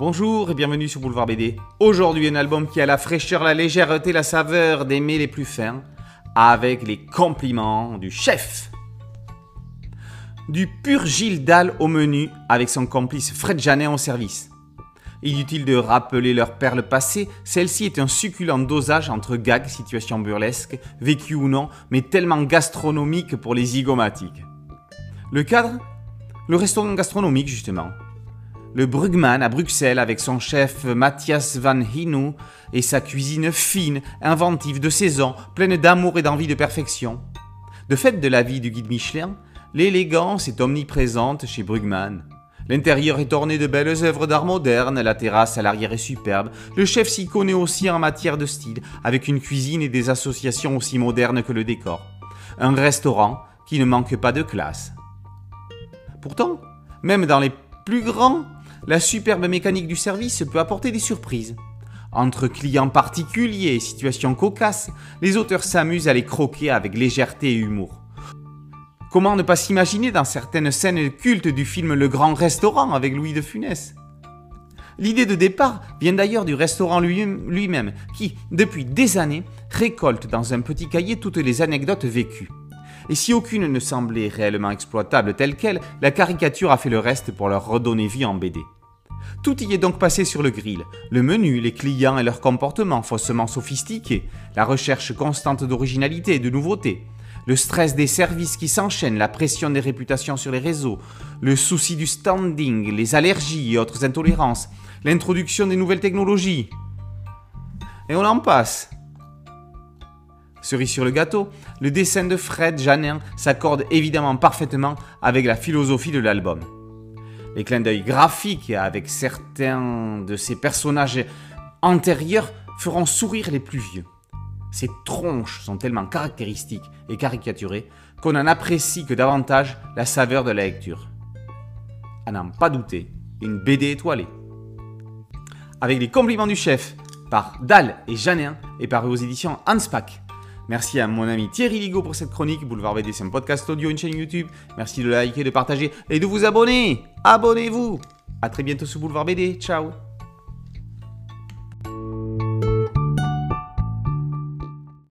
Bonjour et bienvenue sur Boulevard BD. Aujourd'hui, un album qui a la fraîcheur, la légèreté, la saveur des mets les plus fins, avec les compliments du chef. Du pur Gilles Dalle au menu, avec son complice Fred Janet au service. Inutile de rappeler leur perle passée, celle-ci est un succulent dosage entre gags, situations burlesques, vécues ou non, mais tellement gastronomique pour les zygomatiques. Le cadre? Le restaurant gastronomique, justement. Le Brugman à Bruxelles avec son chef Matthias Van Hinu et sa cuisine fine, inventive, de saison, pleine d'amour et d'envie de perfection. De fait de la vie du guide Michelin, l'élégance est omniprésente chez Brugman. L'intérieur est orné de belles œuvres d'art moderne, la terrasse à l'arrière est superbe. Le chef s'y connaît aussi en matière de style, avec une cuisine et des associations aussi modernes que le décor. Un restaurant qui ne manque pas de classe. Pourtant, même dans les plus grands, la superbe mécanique du service peut apporter des surprises. Entre clients particuliers et situations cocasses, les auteurs s'amusent à les croquer avec légèreté et humour. Comment ne pas s'imaginer dans certaines scènes cultes du film Le Grand Restaurant avec Louis de Funès? L'idée de départ vient d'ailleurs du restaurant lui-même, qui, depuis des années, récolte dans un petit cahier toutes les anecdotes vécues. Et si aucune ne semblait réellement exploitable telle qu'elle, la caricature a fait le reste pour leur redonner vie en BD. Tout y est donc passé sur le grill. Le menu, les clients et leur comportement faussement sophistiqués, la recherche constante d'originalité et de nouveautés, le stress des services qui s'enchaînent, la pression des réputations sur les réseaux, le souci du standing, les allergies et autres intolérances, l'introduction des nouvelles technologies. Et on en passe. Cerise sur le gâteau, le dessin de Fred Janin s'accorde évidemment parfaitement avec la philosophie de l'album. Les clins d'œil graphiques avec certains de ces personnages antérieurs feront sourire les plus vieux. Ces tronches sont tellement caractéristiques et caricaturées qu'on en apprécie que davantage la saveur de la lecture. À n'en pas douter, une BD étoilée. Avec les compliments du chef par Dal et Janin et par aux éditions Hanspach. Merci à mon ami Thierry Ligo pour cette chronique. Boulevard BD, c'est un podcast audio, une chaîne YouTube. Merci de liker, de partager et de vous abonner. Abonnez-vous. A très bientôt sur Boulevard BD. Ciao.